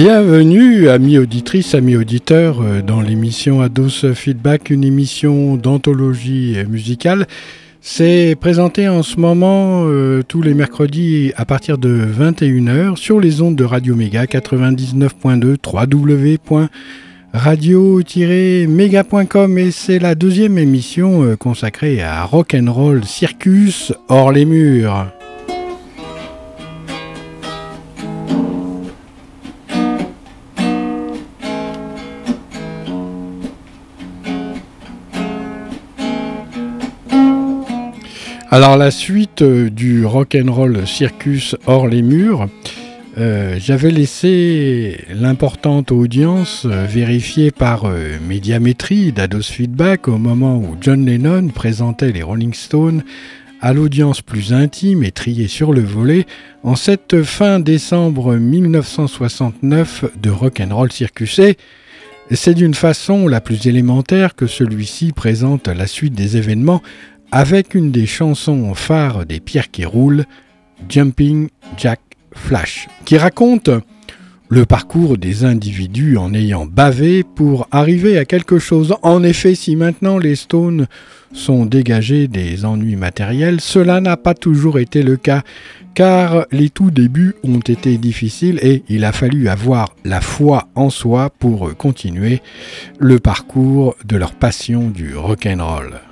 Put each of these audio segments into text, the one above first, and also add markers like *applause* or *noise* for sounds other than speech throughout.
Bienvenue, amis auditrices, amis auditeurs, euh, dans l'émission Ados Feedback, une émission d'anthologie musicale. C'est présenté en ce moment euh, tous les mercredis à partir de 21h sur les ondes de Radio Méga 99.2 www.radio-méga.com et c'est la deuxième émission euh, consacrée à rock and roll circus hors les murs. Alors la suite euh, du rock and roll circus hors les murs, euh, j'avais laissé l'importante audience euh, vérifiée par Médiamétrie d'Ados Feedback au moment où John Lennon présentait les Rolling Stones à l'audience plus intime et triée sur le volet en cette fin décembre 1969 de Rock and Roll Circus. C'est d'une façon la plus élémentaire que celui-ci présente la suite des événements avec une des chansons phares des pierres qui roulent, Jumping Jack Flash, qui raconte le parcours des individus en ayant bavé pour arriver à quelque chose. En effet, si maintenant les Stones sont dégagés des ennuis matériels, cela n'a pas toujours été le cas, car les tout débuts ont été difficiles et il a fallu avoir la foi en soi pour continuer le parcours de leur passion du rock'n'roll.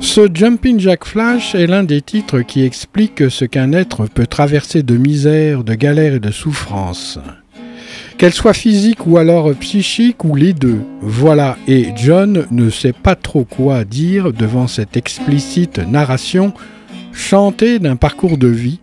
Ce Jumping Jack Flash est l'un des titres qui explique ce qu'un être peut traverser de misère, de galère et de souffrance. Qu'elle soit physique ou alors psychique ou les deux. Voilà, et John ne sait pas trop quoi dire devant cette explicite narration chantée d'un parcours de vie,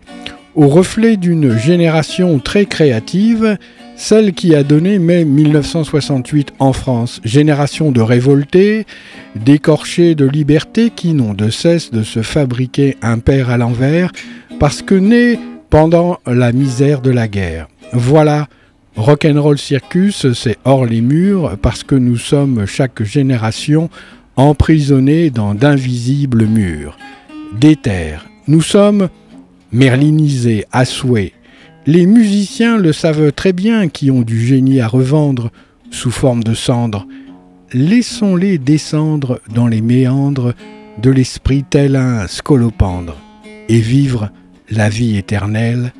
au reflet d'une génération très créative celle qui a donné mai 1968 en France, génération de révoltés, d'écorchés de liberté qui n'ont de cesse de se fabriquer un père à l'envers, parce que nés pendant la misère de la guerre. Voilà, Rock'n'Roll Circus, c'est hors les murs, parce que nous sommes chaque génération emprisonnés dans d'invisibles murs. D'éther, nous sommes merlinisés à souhait, les musiciens le savent très bien qui ont du génie à revendre sous forme de cendres. Laissons-les descendre dans les méandres de l'esprit tel un scolopendre et vivre la vie éternelle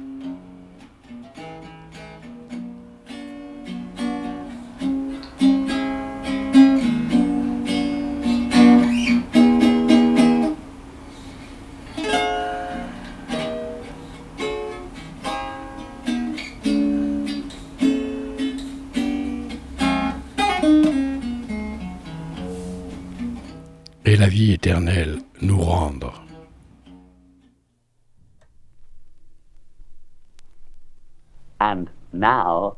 éternel nous rendre. And now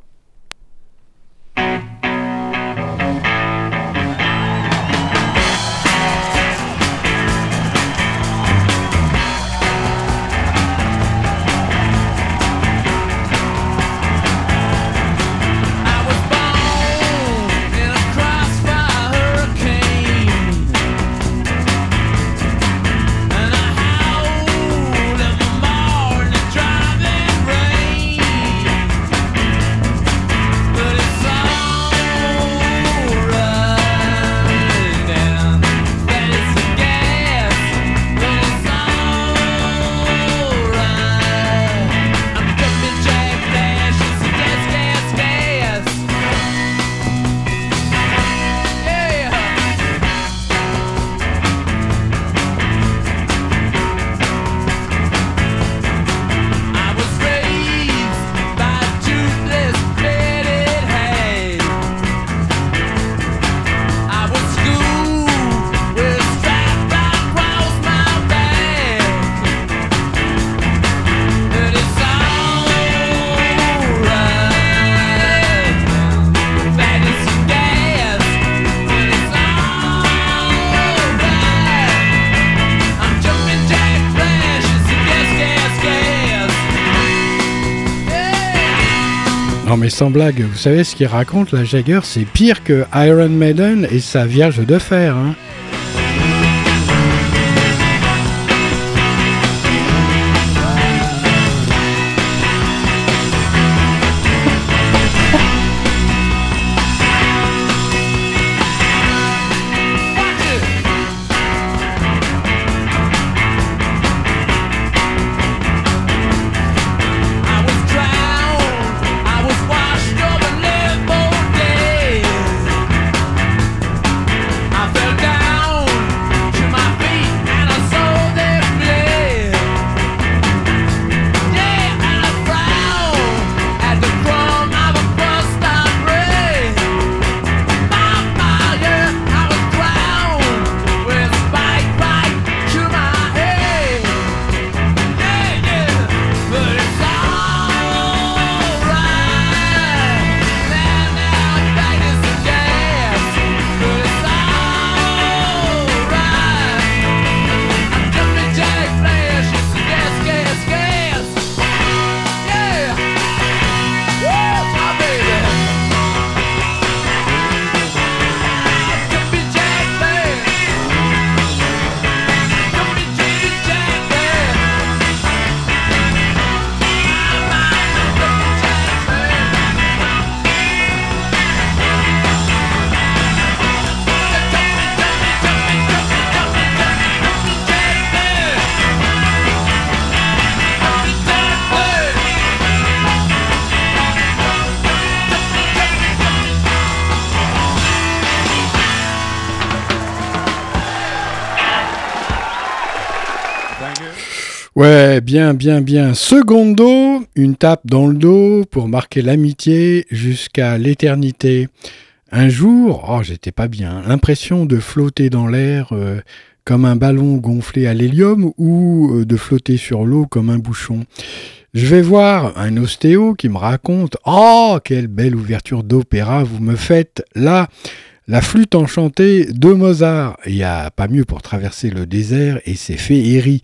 sans blague, vous savez ce qu'il raconte, la Jagger, c'est pire que Iron Maiden et sa Vierge de Fer. Hein. Ouais, bien, bien, bien. Secondo, une tape dans le dos pour marquer l'amitié jusqu'à l'éternité. Un jour, oh, j'étais pas bien, l'impression de flotter dans l'air euh, comme un ballon gonflé à l'hélium ou euh, de flotter sur l'eau comme un bouchon. Je vais voir un ostéo qui me raconte Oh, quelle belle ouverture d'opéra vous me faites là la flûte enchantée de Mozart. Il n'y a pas mieux pour traverser le désert et ses féeries.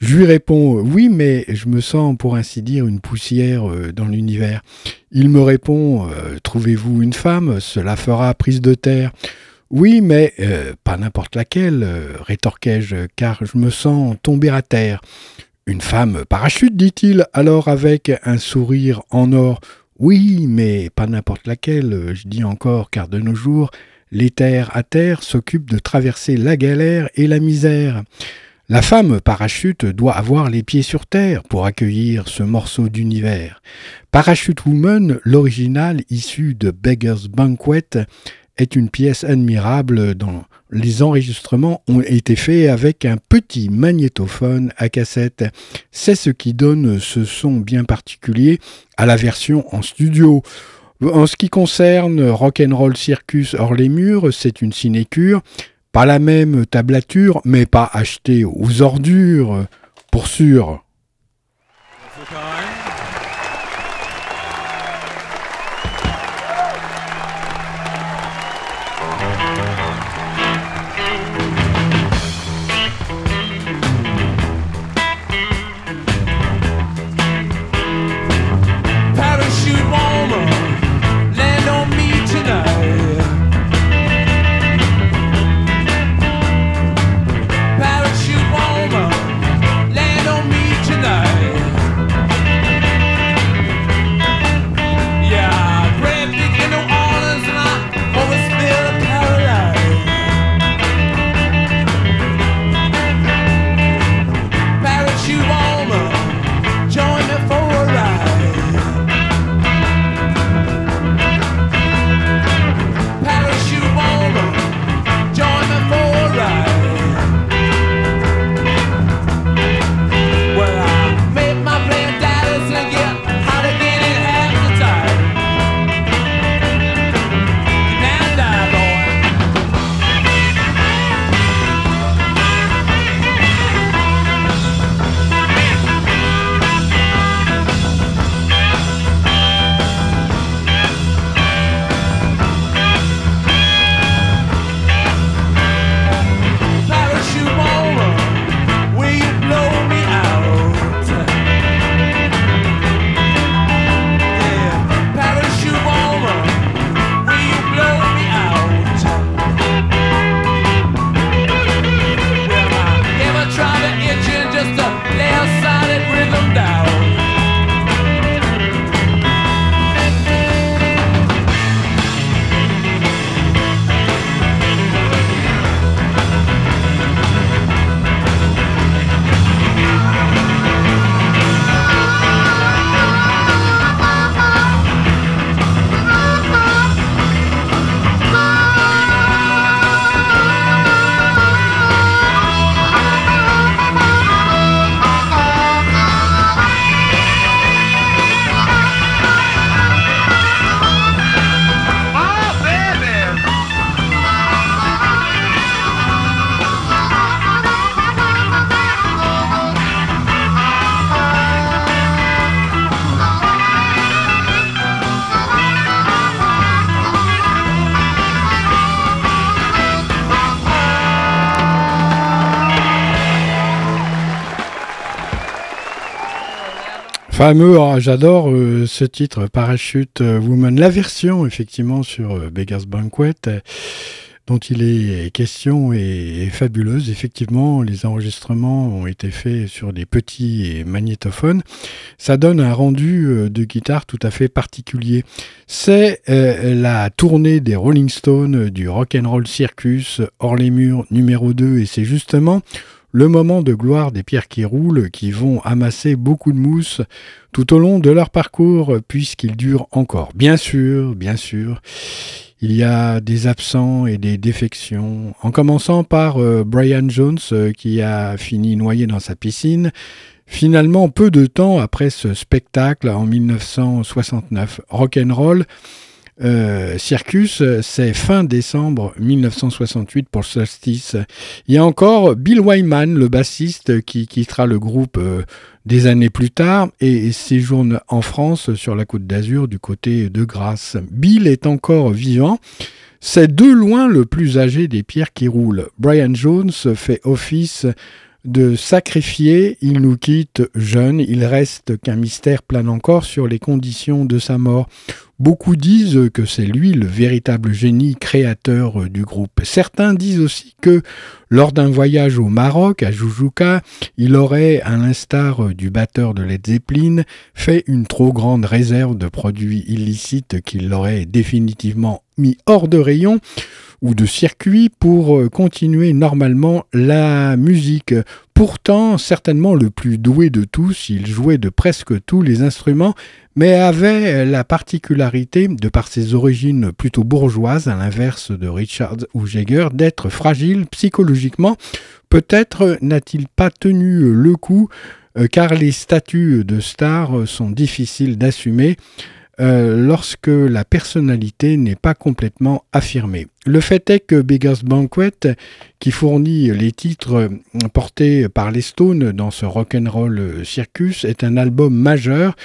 Je lui réponds Oui, mais je me sens, pour ainsi dire, une poussière euh, dans l'univers. Il me répond euh, Trouvez-vous une femme? Cela fera prise de terre. Oui, mais euh, pas n'importe laquelle, rétorquai-je, car je me sens tomber à terre. Une femme parachute, dit-il, alors avec un sourire en or. Oui, mais pas n'importe laquelle, je dis encore, car de nos jours, les terres à terre s'occupent de traverser la galère et la misère. La femme parachute doit avoir les pieds sur terre pour accueillir ce morceau d'univers. Parachute Woman, l'original issu de Beggar's Banquet, est une pièce admirable dont les enregistrements ont été faits avec un petit magnétophone à cassette. C'est ce qui donne ce son bien particulier à la version en studio. En ce qui concerne Rock'n'Roll Circus hors les murs, c'est une sinécure. Pas la même tablature, mais pas achetée aux ordures, pour sûr. Fameux, ah, j'adore euh, ce titre, Parachute euh, Woman. La version, effectivement, sur euh, Beggar's Banquet, dont il est question, est, fabuleuse. Effectivement, les enregistrements ont été faits sur des petits magnétophones. Ça donne un rendu de guitare tout à fait particulier. C'est la tournée des Rolling Stones du Rock'n'Roll Circus hors les murs numéro 2, et c'est justement le moment de gloire des pierres qui roulent, qui vont amasser beaucoup de mousse tout au long de leur parcours, puisqu'il dure encore. Bien sûr, bien sûr, il y a des absents et des défections, en commençant par euh, Brian Jones euh, qui a fini noyé dans sa piscine, finalement peu de temps après ce spectacle en 1969. Rock'n'Roll euh, Circus, c'est fin décembre 1968 pour solstice. Il y a encore Bill Wyman, le bassiste, qui quittera le groupe euh, des années plus tard et séjourne en France sur la côte d'Azur du côté de Grasse. Bill est encore vivant. C'est de loin le plus âgé des pierres qui roulent. Brian Jones fait office de sacrifier, il nous quitte jeune, il reste qu'un mystère plane encore sur les conditions de sa mort. Beaucoup disent que c'est lui le véritable génie créateur du groupe. Certains disent aussi que lors d'un voyage au Maroc, à Jujuka, il aurait, à l'instar du batteur de Led Zeppelin, fait une trop grande réserve de produits illicites qui l'aurait définitivement mis hors de rayon ou de circuit pour euh, continuer normalement la musique. Pourtant, certainement le plus doué de tous, il jouait de presque tous les instruments, mais avait la particularité, de par ses origines plutôt bourgeoises, à l'inverse de Richard ou Jagger, d'être fragile psychologiquement. Peut-être n'a-t-il pas tenu le coup, euh, car les statuts de stars sont difficiles d'assumer. Euh, lorsque la personnalité n'est pas complètement affirmée. Le fait est que Beggar's Banquet, qui fournit les titres portés par les Stones dans ce rock'n'roll circus, est un album majeur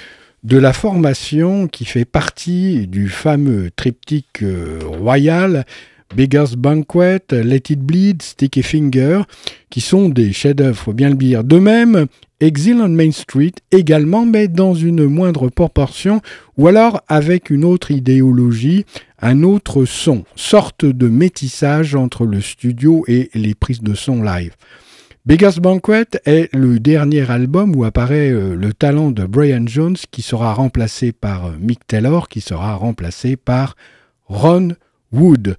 de la formation qui fait partie du fameux triptyque euh, royal Beggar's Banquet, Let It Bleed, Sticky Finger, qui sont des chefs-d'œuvre, bien le dire. De même, Exile on Main Street également, mais dans une moindre proportion, ou alors avec une autre idéologie, un autre son, sorte de métissage entre le studio et les prises de son live. Beggar's Banquet est le dernier album où apparaît euh, le talent de Brian Jones qui sera remplacé par euh, Mick Taylor, qui sera remplacé par Ron Wood.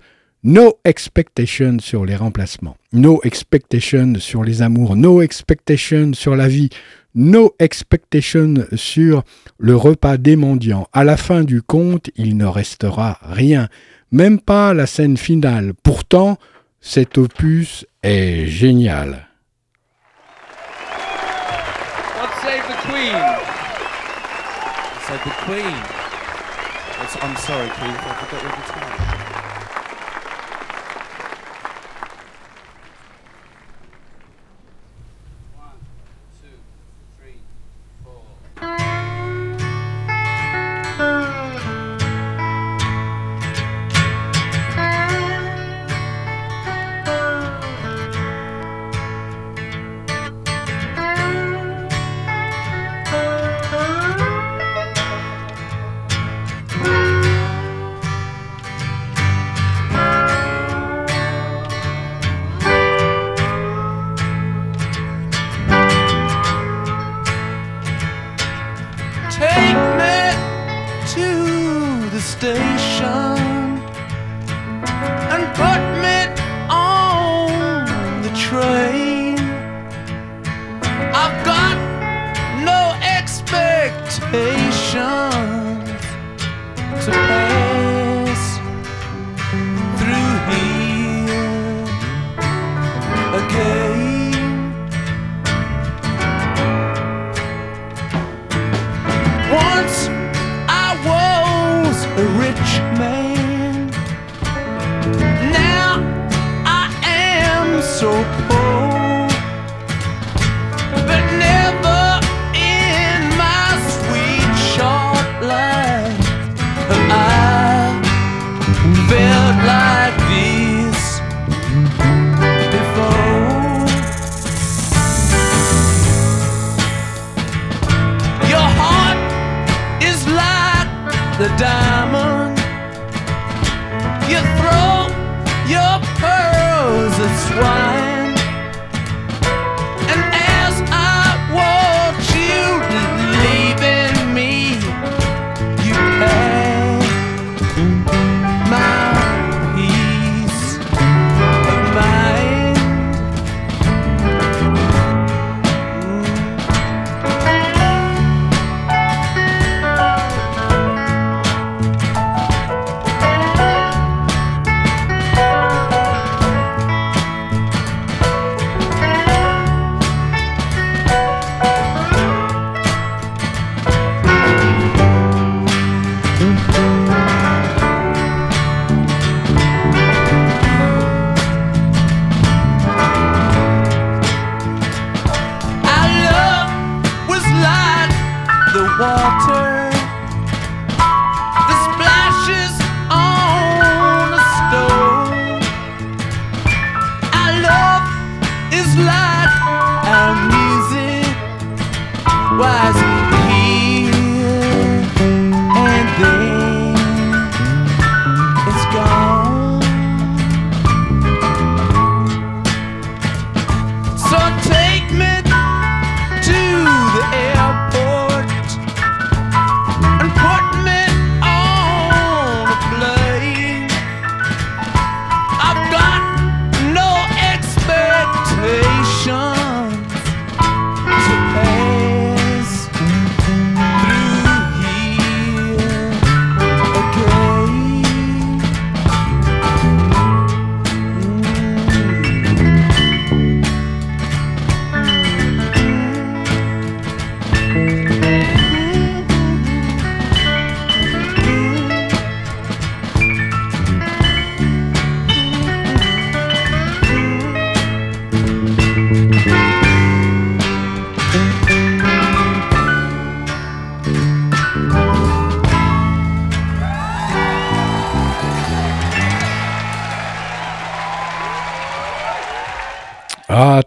No expectation sur les remplacements, no expectation sur les amours, no expectation sur la vie, no expectation sur le repas des mendiants. À la fin du compte, il ne restera rien, même pas la scène finale. Pourtant, cet opus est génial. I'm sorry, swine.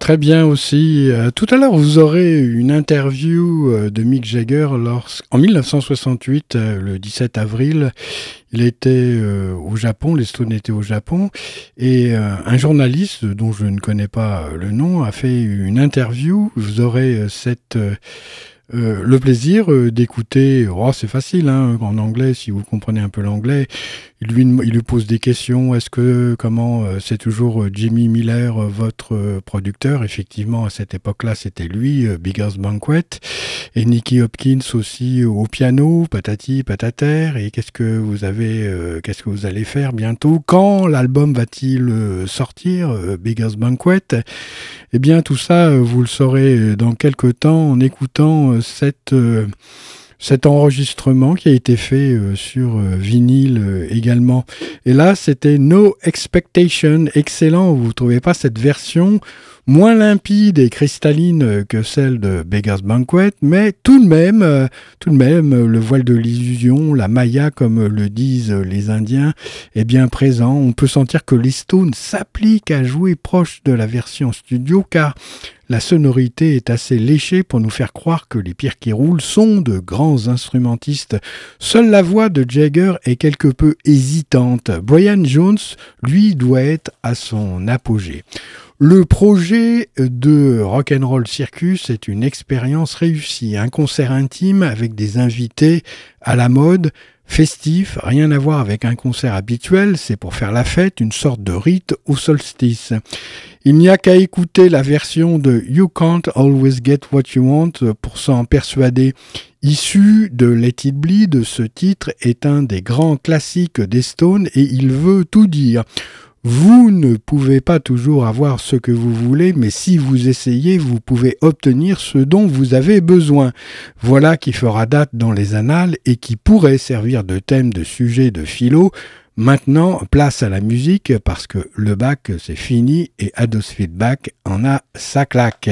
Très bien aussi. Euh, tout à l'heure, vous aurez une interview euh, de Mick Jagger en 1968, euh, le 17 avril. Il était au Japon, les Stones étaient au Japon, et un journaliste dont je ne connais pas le nom a fait une interview. Vous aurez le plaisir d'écouter, oh, c'est facile hein, en anglais, si vous comprenez un peu l'anglais, il lui, il lui pose des questions, est-ce que, comment, euh, c'est toujours Jimmy Miller, votre producteur, effectivement à cette époque-là c'était lui, Biggers Banquet, et Nicky Hopkins aussi au piano, patati patater, et qu'est-ce que vous avez, qu'est-ce que vous allez faire bientôt, quand l'album va-t-il sortir, Biggers Banquet? Eh bien, tout ça, euh, vous le saurez euh, dans quelques temps en écoutant euh, cette cet enregistrement qui a été fait sur vinyle également. Et là, c'était No Expectation, excellent. Vous ne trouvez pas cette version moins limpide et cristalline que celle de Beggar's Banquet, mais tout de même, euh, tout de même, le voile de l'illusion, la maya comme le disent les Indiens, est bien présent. On peut sentir que les Stones s'appliquent à jouer proche de la version studio car la sonorité est assez léchée pour nous faire croire que les pires qui roulent sont de grands instrumentistes. Seule la voix de Jagger est quelque peu hésitante. Brian Jones, lui, doit être à son apogée. Le projet de Rock'n'Roll Circus est une expérience réussie, un concert intime avec des invités à la mode, festif, rien à voir avec un concert habituel, c'est pour faire la fête, une sorte de rite au solstice. Il n'y a qu'à écouter la version de You Can't Always Get What You Want pour s'en persuader. Issu de Let It Bleed, ce titre est un des grands classiques des Stones et il veut tout dire. Vous ne pouvez pas toujours avoir ce que vous voulez, mais si vous essayez, vous pouvez obtenir ce dont vous avez besoin. Voilà qui fera date dans les annales et qui pourrait servir de thème de sujet de philo. Maintenant, place à la musique parce que le bac c'est fini et Ados Feedback en a sa claque.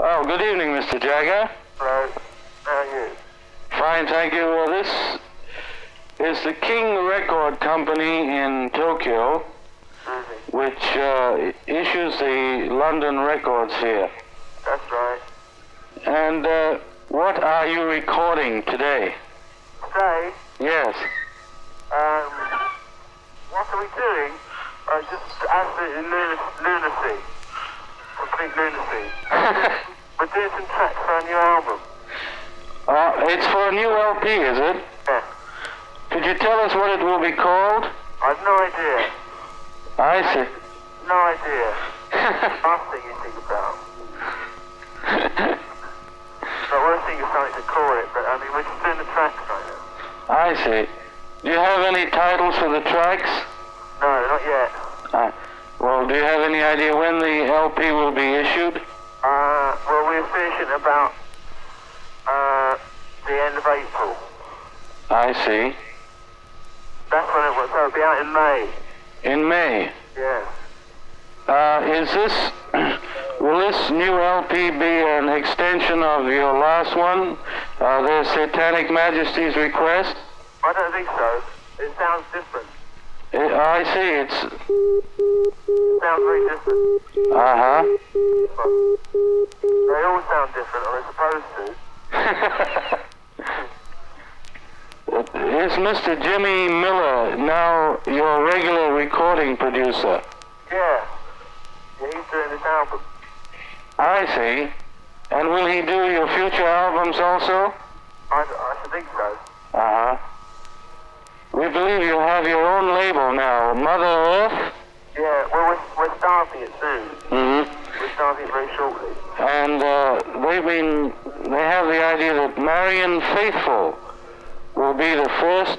Oh, good evening, Mr. Jagger. Hello. How are you? Fine, thank you. Well, this is the King Record Company in Tokyo, Susie. which uh, issues the London records here. That's right. And uh, what are you recording today? Today, Yes. um, what are we doing? Uh, just absolutely lunacy. Complete lunacy. *laughs* We're doing some tracks for a new album. Uh, it's for a new LP, is it? Yeah. Could you tell us what it will be called? I've no idea. I see. No idea. *laughs* Last thing you think about. I want to think of something to call it, but I mean, we're just doing the tracks right now. I see. Do you have any titles for the tracks? No, not yet. Uh, well, do you have any idea when the LP will be issued? Uh, well, we're finishing about uh, the end of April. I see. That's when it was. So it'll be out in May. In May. Yeah. Uh, is this, *clears throat* will this new LP be an extension of your last one, uh, the Satanic Majesty's Request? I don't think so. It sounds different. Uh, I see, it's, It sounds very different. uh-huh. They all sound different, or they're supposed to. *laughs* it's Mr. Jimmy Miller now your regular recording producer? Yeah. Yeah, he's doing this album. I see. And will he do your future albums also? I, I should think so. Uh-huh. We believe you have your own label now, Mother Earth. Yeah, well, we're, we're starting it soon. Mm-hmm. We're starting it very shortly. And uh, they've been, they have the idea that Marion Faithful will be the first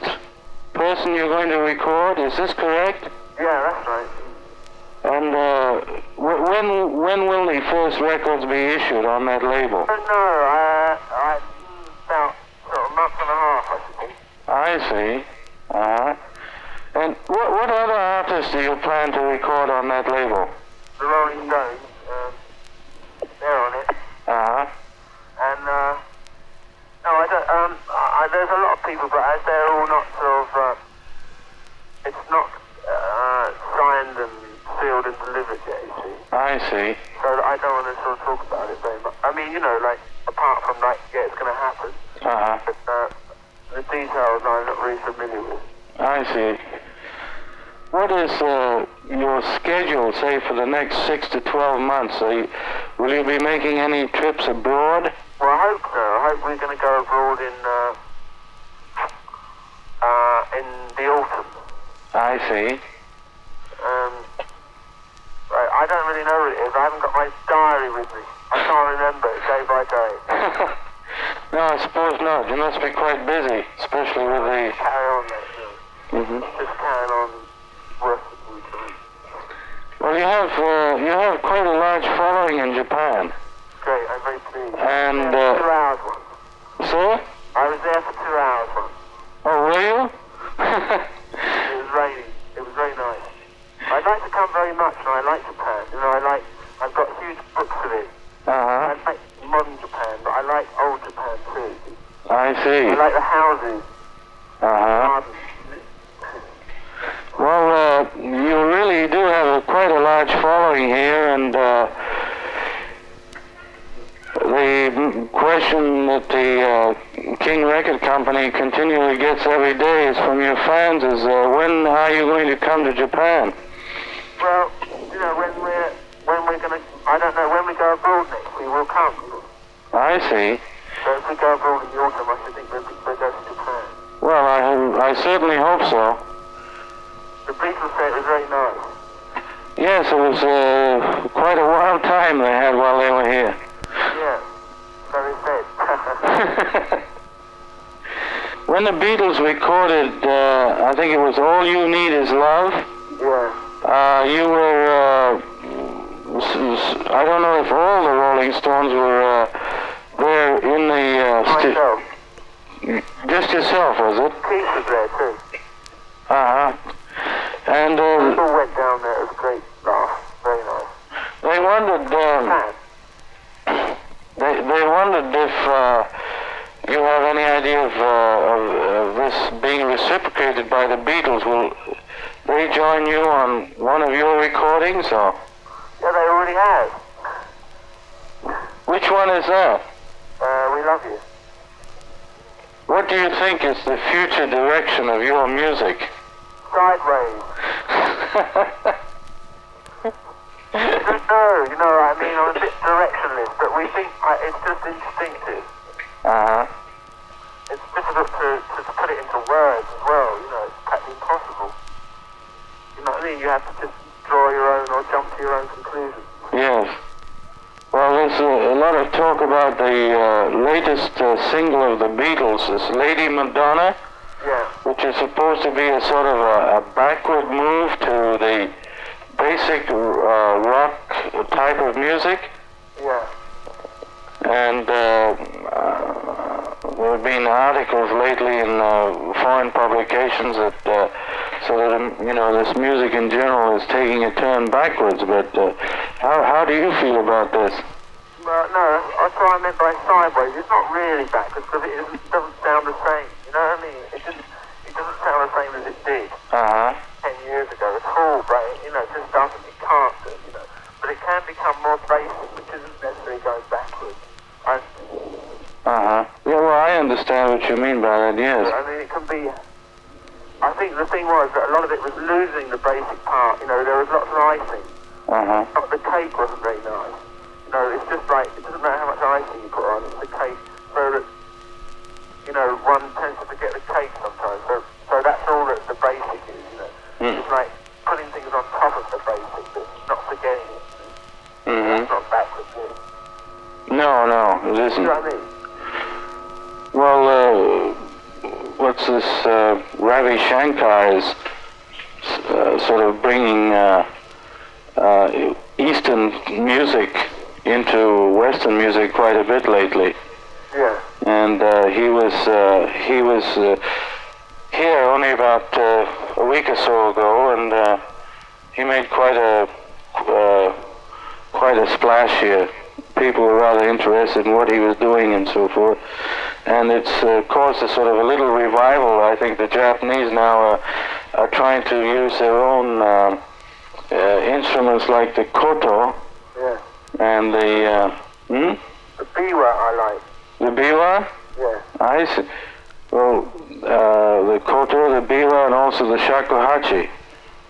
person you're going to record. Is this correct? Yeah, that's right. And uh, wh- when when will the first records be issued on that label? I don't know. Uh, I, about sort of a month and a half, I think. I see. Uh-huh. And what, what other artists do you plan to record on that label? The Rolling Stones, um, they're on it. Uh-huh. And, uh, no, I don't, um, I, there's a lot of people, but as they're all not sort of, uh, it's not, uh, signed and sealed and delivered yet, you see. I see. So I don't want to sort of talk about it very much. I mean, you know, like, apart from, like, yeah, it's going to happen. Uh-huh. But, uh, the details I'm not really familiar with. I see. What is uh, your schedule, say, for the next six to twelve months? Are you, will you be making any trips abroad? Well, I hope so. I hope we're going to go abroad in, uh, uh, in the autumn. I see. Um, I, I don't really know what it is. I haven't got my diary with me. I can't remember it day by day. *laughs* no, I suppose not. You must be quite busy, especially with the. Carry on, mate. you know. hmm Just carrying on working week to week. Well, you have uh, you have quite a large following in Japan, Great, I'm very pleased. and uh, do you think is the future direction of your music? Sideways. *laughs* know, you know, I mean, I'm a bit directionless, but we think uh, it's just instinctive. Uh huh. It's difficult to, to, to put it into words as well, you know, it's practically impossible. You know what I mean? You have to just draw your own or jump to your own conclusions. Yes. Well, there's a, a lot of talk about the uh, latest uh, single of the Beatles, this Lady Madonna, Yeah, which is supposed to be a sort of a, a backward move to the basic uh, rock type of music. yeah, And uh, uh, there have been articles lately in uh, foreign publications that uh, so that um, you know this music in general is taking a turn backwards. But uh, how how do you feel about this? Well, no, that's what I meant by sideways. It's not really backwards because it isn't, doesn't sound the same. You know what I mean? It just it doesn't sound the same as it did Uh huh. ten years ago at all. But you know, it just doesn't. It can't do. You know, but it can become more basic, which isn't necessarily going backwards. I, Uh huh. Yeah. Well, I understand what you mean by that. Yes. I mean, it can be. I think the thing was that a lot of it was losing the basic part. You know, there was lots of icing. Uh huh. But the cake wasn't very nice. You know, it's just like it doesn't matter how much icing you put on, it's the cake. So that you know, one tends to forget the cake sometimes. So, so that's all that the basic is. You know, Mm. it's like putting things on top of the basic, but not forgetting it. Mhm. It's not backwards. Really. No, no, it isn't. what I mean? Well, uh, what's this? Uh, Ravi Shankar is uh, sort of bringing uh, uh, Eastern music into Western music quite a bit lately, Yeah. and uh, he was uh, he was uh, here only about uh, a week or so ago, and uh, he made quite a uh, quite a splash here. People were rather interested in what he was doing and so forth. And it's uh, caused a sort of a little revival. I think the Japanese now uh, are trying to use their own uh, uh, instruments like the koto Yeah. and the uh, hmm? The biwa I like. the biwa. Yeah. I see. Well, uh, the koto, the biwa, and also the shakuhachi,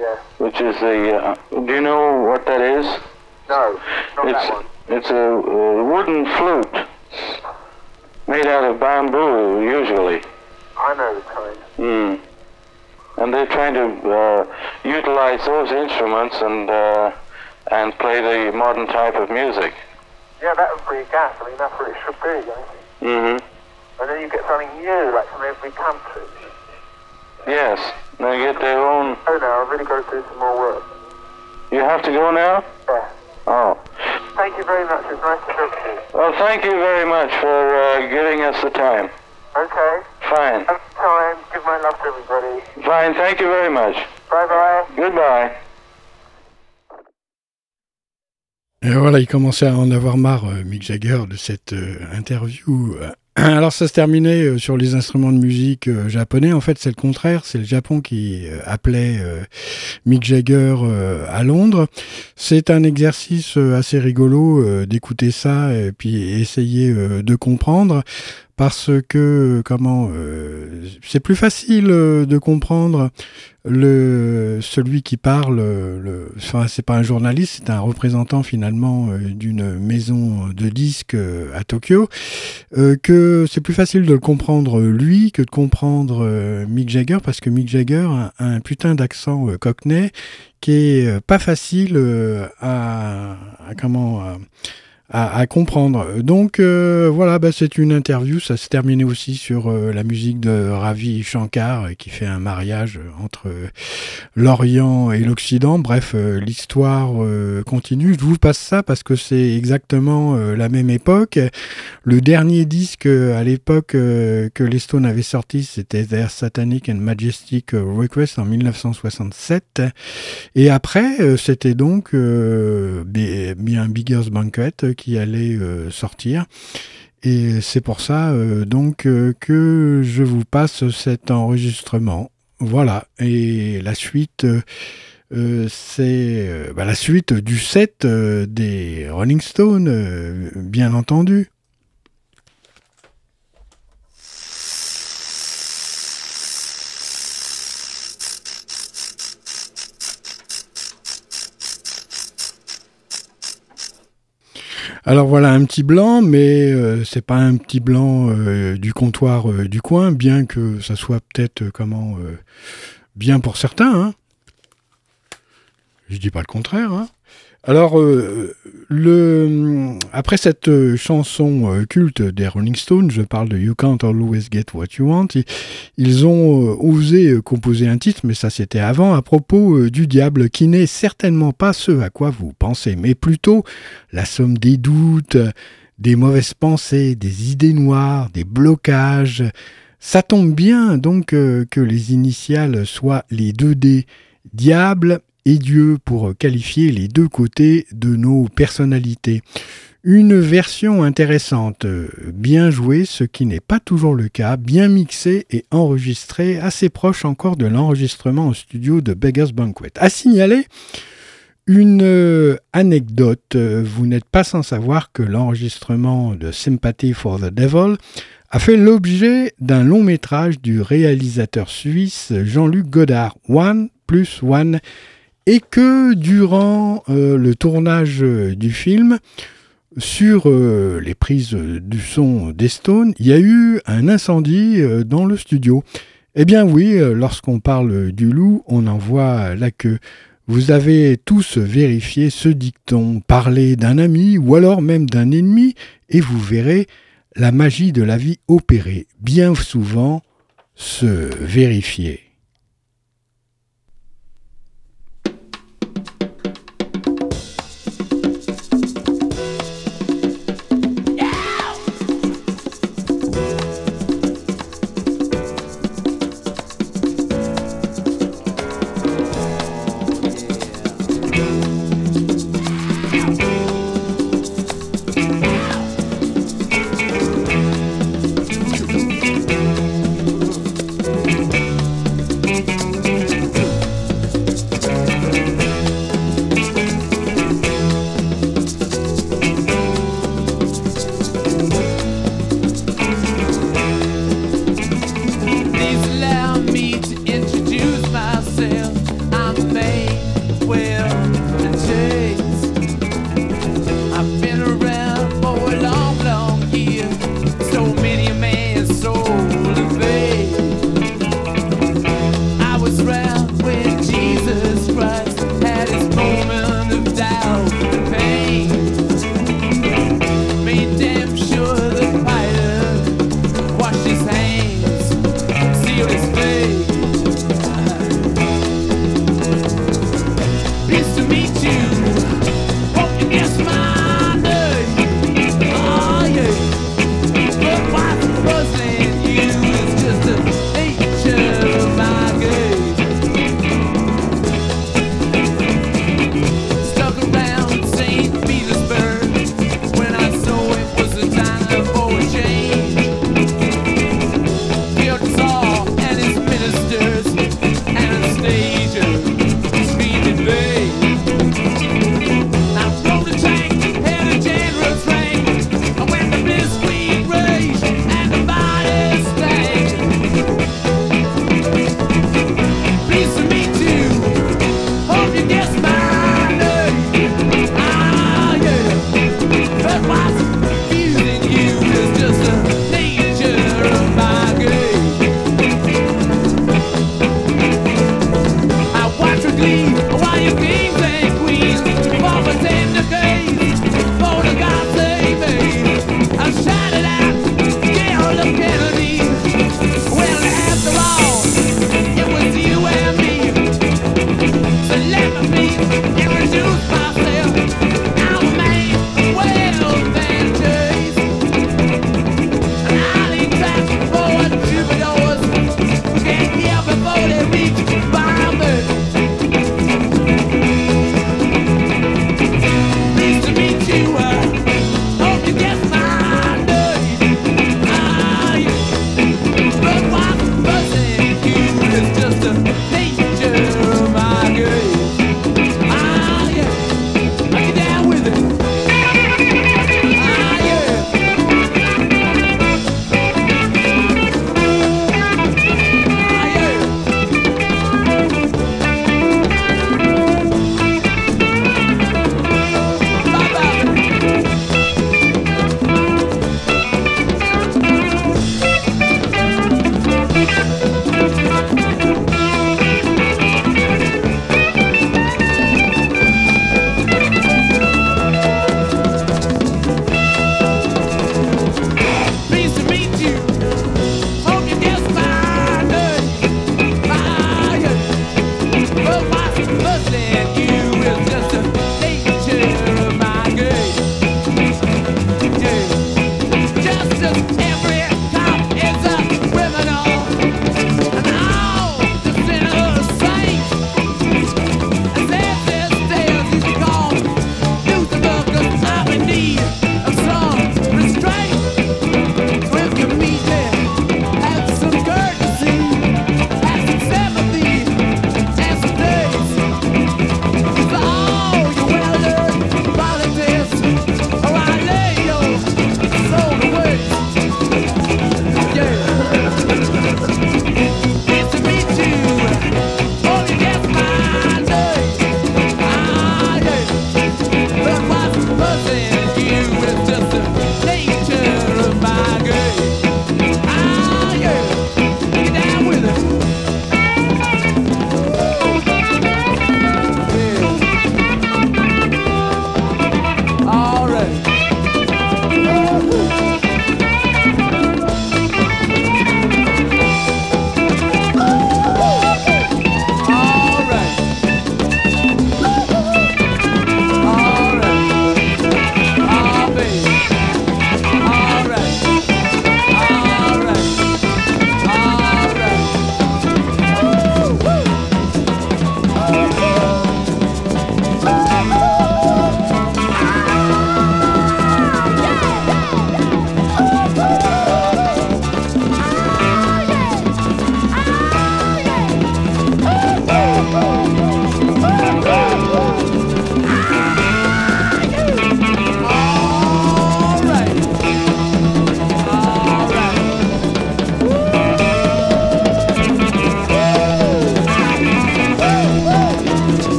Yeah. which is the. Uh, do you know what that is? No, not it's that one. It's a, wooden flute made out of bamboo, usually. I know the kind. Mm. And they're trying to uh, utilize those instruments and uh, and play the modern type of music. Yeah, that would be a gas. I mean, that's what it should be, I think. hmm And then you get something new, like from every country. Yes, they get their own. Oh no, I've really got to do some more work. You have to go now. Yeah. Oh. Thank you very much. It's nice to talk to you. Well, thank you very much for uh, giving us the time. Okay. Fine. Have a time. Give my love to everybody. Fine. Thank you very much. Bye bye. Goodbye. Et voilà, il commençait à en avoir marre, euh, Mick Jagger, de cette euh, interview. *clears throat* Alors ça se terminait euh, sur les instruments de musique euh, japonais. En fait, c'est le contraire. C'est le Japon qui euh, appelait Mick Jagger à Londres. C'est un exercice assez rigolo d'écouter ça et puis essayer de comprendre. Parce que comment euh, c'est plus facile euh, de comprendre le celui qui parle. euh, Le, enfin, c'est pas un journaliste, c'est un représentant finalement euh, d'une maison de disques à Tokyo. Euh, que c'est plus facile de le comprendre lui que de comprendre Mick Jagger parce que Mick Jagger a, a un putain d'accent cockney qui est pas facile à, à comment à, à, à comprendre. Donc euh, voilà, bah, c'est une interview. Ça s'est terminé aussi sur euh, la musique de Ravi Shankar euh, qui fait un mariage euh, entre euh, l'Orient et l'Occident. Bref, l'histoire continue. Je vous passe ça parce que c'est exactement la même époque. Le dernier disque à l'époque que les Stones avaient sorti, c'était Their Satanic and Majestic Request en 1967. Et après, c'était donc bien Bigger's Banquet qui allait euh, sortir. Et c'est pour ça donc que je vous passe cet enregistrement. Voilà. Et la suite, c'est bah, la suite du set des Rolling Stones, bien entendu. Alors voilà un petit blanc, mais euh, c'est pas un petit blanc euh, du comptoir euh, du coin, bien que ça soit peut-être comment bien pour certains. Hein. Je dis pas le contraire. Hein. Alors, euh, après cette euh, chanson euh, culte des Rolling Stones, je parle de You Can't Always Get What You Want, ils ont osé composer un titre, mais ça c'était avant, à propos du diable, qui n'est certainement pas ce à quoi vous pensez, mais plutôt la somme des doutes, des mauvaises pensées, des idées noires, des blocages. Ça tombe bien donc que les initiales soient les 2D, diable et Dieu pour qualifier les deux côtés de nos personnalités. Une version intéressante, bien jouée, ce qui n'est pas toujours le cas, bien mixée et enregistrée, assez proche encore de l'enregistrement au studio de Beggar's Banquet. À signaler, une anecdote, vous n'êtes pas sans savoir que l'enregistrement de Sympathy for the Devil a fait l'objet d'un long métrage du réalisateur suisse Jean-Luc Godard, One plus One et que durant euh, le tournage du film, sur euh, les prises du son des Stones, il y a eu un incendie euh, dans le studio. Eh bien oui, lorsqu'on parle du loup, on en voit la queue. Vous avez tous vérifié ce dicton, parler d'un ami ou alors même d'un ennemi, et vous verrez la magie de la vie opérer, bien souvent se vérifier.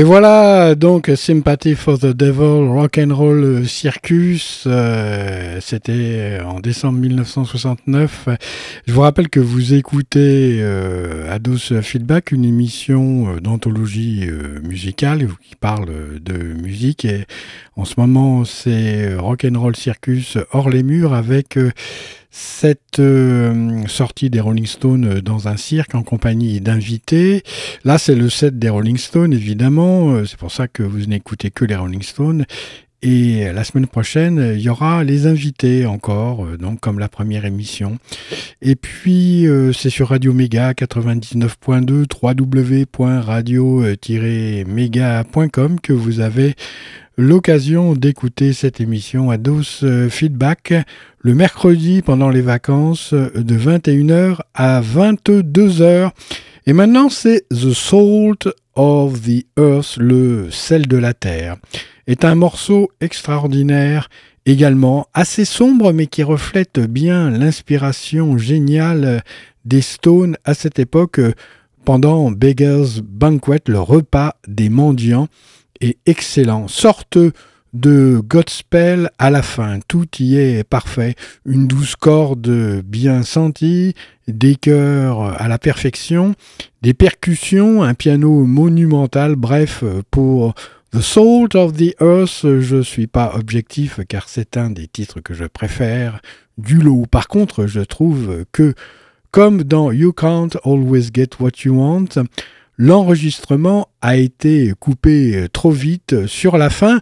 Et voilà donc Sympathy for the Devil Rock and Roll Circus. Euh, c'était en décembre 1969. Je vous rappelle que vous écoutez euh, Ados Feedback, une émission euh, d'anthologie euh, musicale qui parle de musique. Et en ce moment, c'est Rock and Roll Circus hors les murs avec cette sortie des Rolling Stones dans un cirque en compagnie d'invités. Là, c'est le set des Rolling Stones, évidemment. C'est pour ça que vous n'écoutez que les Rolling Stones. Et la semaine prochaine, il y aura les invités encore, euh, donc comme la première émission. Et puis, c'est sur Radio Méga 99.2, www.radio-méga.com que vous avez l'occasion d'écouter cette émission à Dose Feedback le mercredi pendant les vacances de 21h à 22h. Et maintenant, c'est The Salt of the Earth, le sel de la terre. Est un morceau extraordinaire, également assez sombre, mais qui reflète bien l'inspiration géniale des Stones à cette époque pendant Beggar's Banquet, le repas des mendiants, est excellent. Sorte de Godspell à la fin. Tout y est parfait. Une douce corde bien sentie, des chœurs à la perfection, des percussions, un piano monumental. Bref, pour The Salt of the Earth, je suis pas objectif car c'est un des titres que je préfère du lot. Par contre, je trouve que, comme dans You Can't Always Get What You Want, l'enregistrement a été coupé trop vite sur la fin.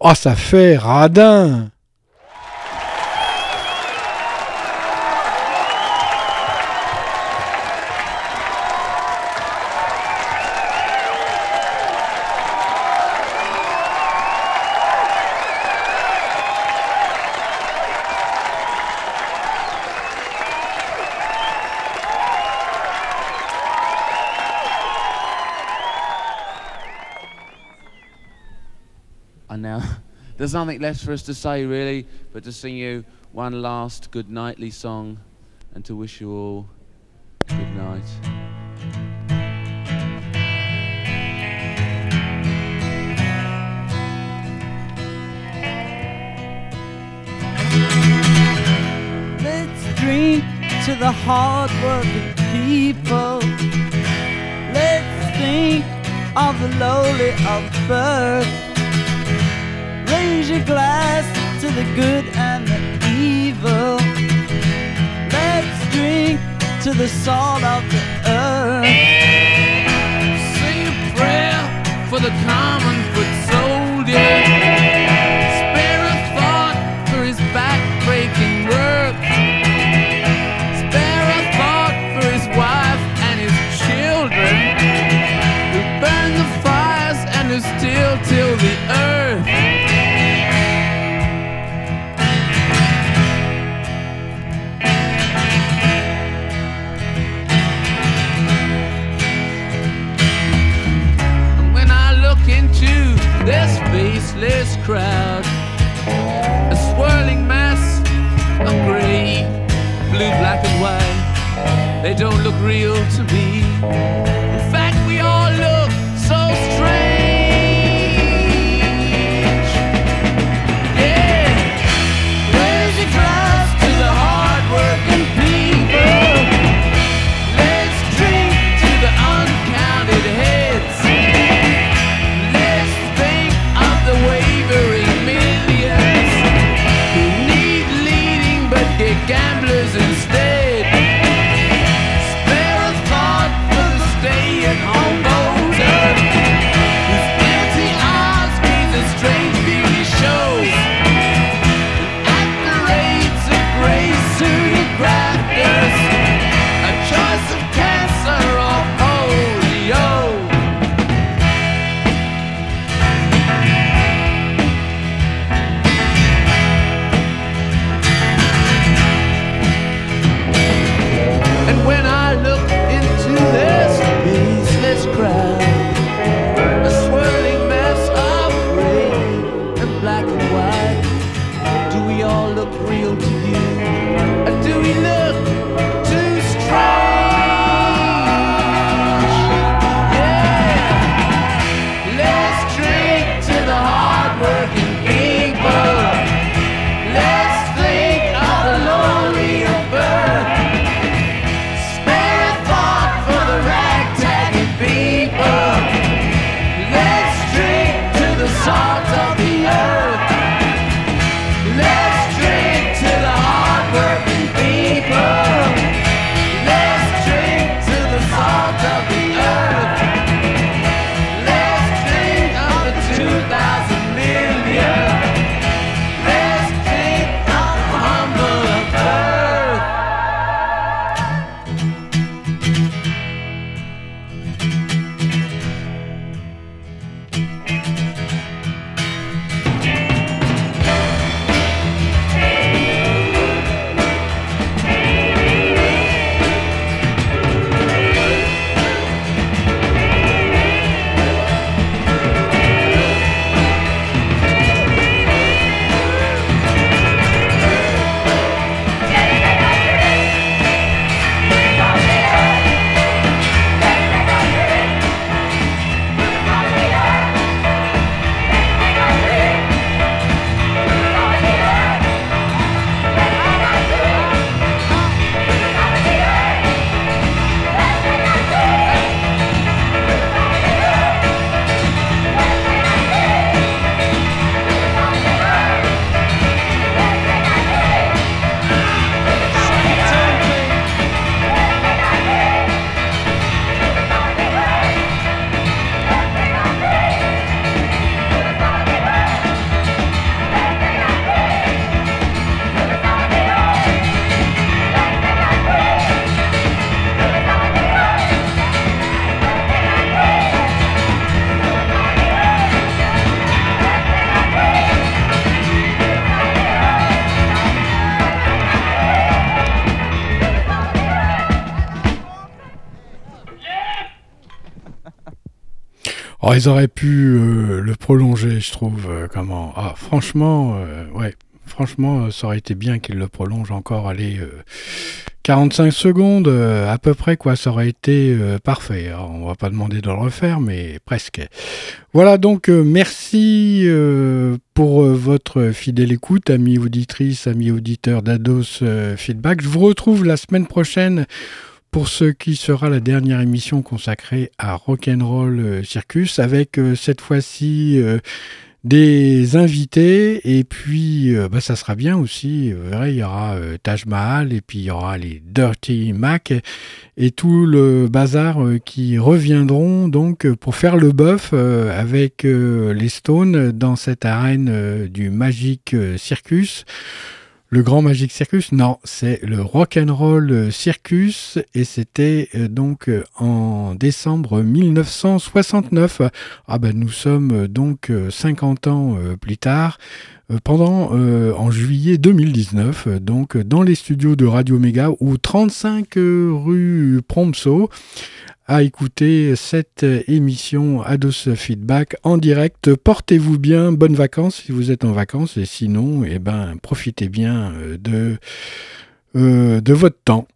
Oh, ça fait radin there's nothing left for us to say really, but to sing you one last good nightly song and to wish you all good night. Let's drink to the hard-working people. Let's think of the lowly of birth raise your glass to the good and the evil. Let's drink to the salt of the earth. Say a prayer for the common foot soldier. Spare a thought for his back-breaking work. Spare a thought for his wife and his children who burn the fires and who still till the earth. Real to me. Oh, ils auraient pu euh, le prolonger, je trouve. euh, comment Ah, franchement, euh, ouais. Franchement, ça aurait été bien qu'il le prolonge encore. Allez, euh, 45 secondes, à peu près, quoi. Ça aurait été parfait. Alors, on va pas demander de le refaire, mais presque. Voilà, donc, merci pour votre fidèle écoute, amis auditrices, amis auditeurs d'Ados Feedback. Je vous retrouve la semaine prochaine pour ce qui sera la dernière émission consacrée à Rock'n'Roll euh, Circus, avec euh, cette fois-ci euh, des invités, et puis bah, ça sera bien aussi, il y aura Taj Mahal, et puis il y aura les Dirty Mac, et, tout le bazar qui reviendront donc pour faire le bœuf avec les Stones dans cette arène du Magic Circus. Le Grand Magic Circus Non, c'est le Rock'n'Roll euh, Circus et c'était euh, donc euh, en décembre 1969. Ah ben nous sommes donc euh, 50 ans plus tard, pendant en juillet 2019, euh, donc dans les studios de Radio Méga au 35 euh, rue Promso à écouter cette émission Ados Feedback en direct. Portez-vous bien, bonnes vacances si vous êtes en vacances et sinon, eh ben, profitez bien euh, de, euh, de votre temps.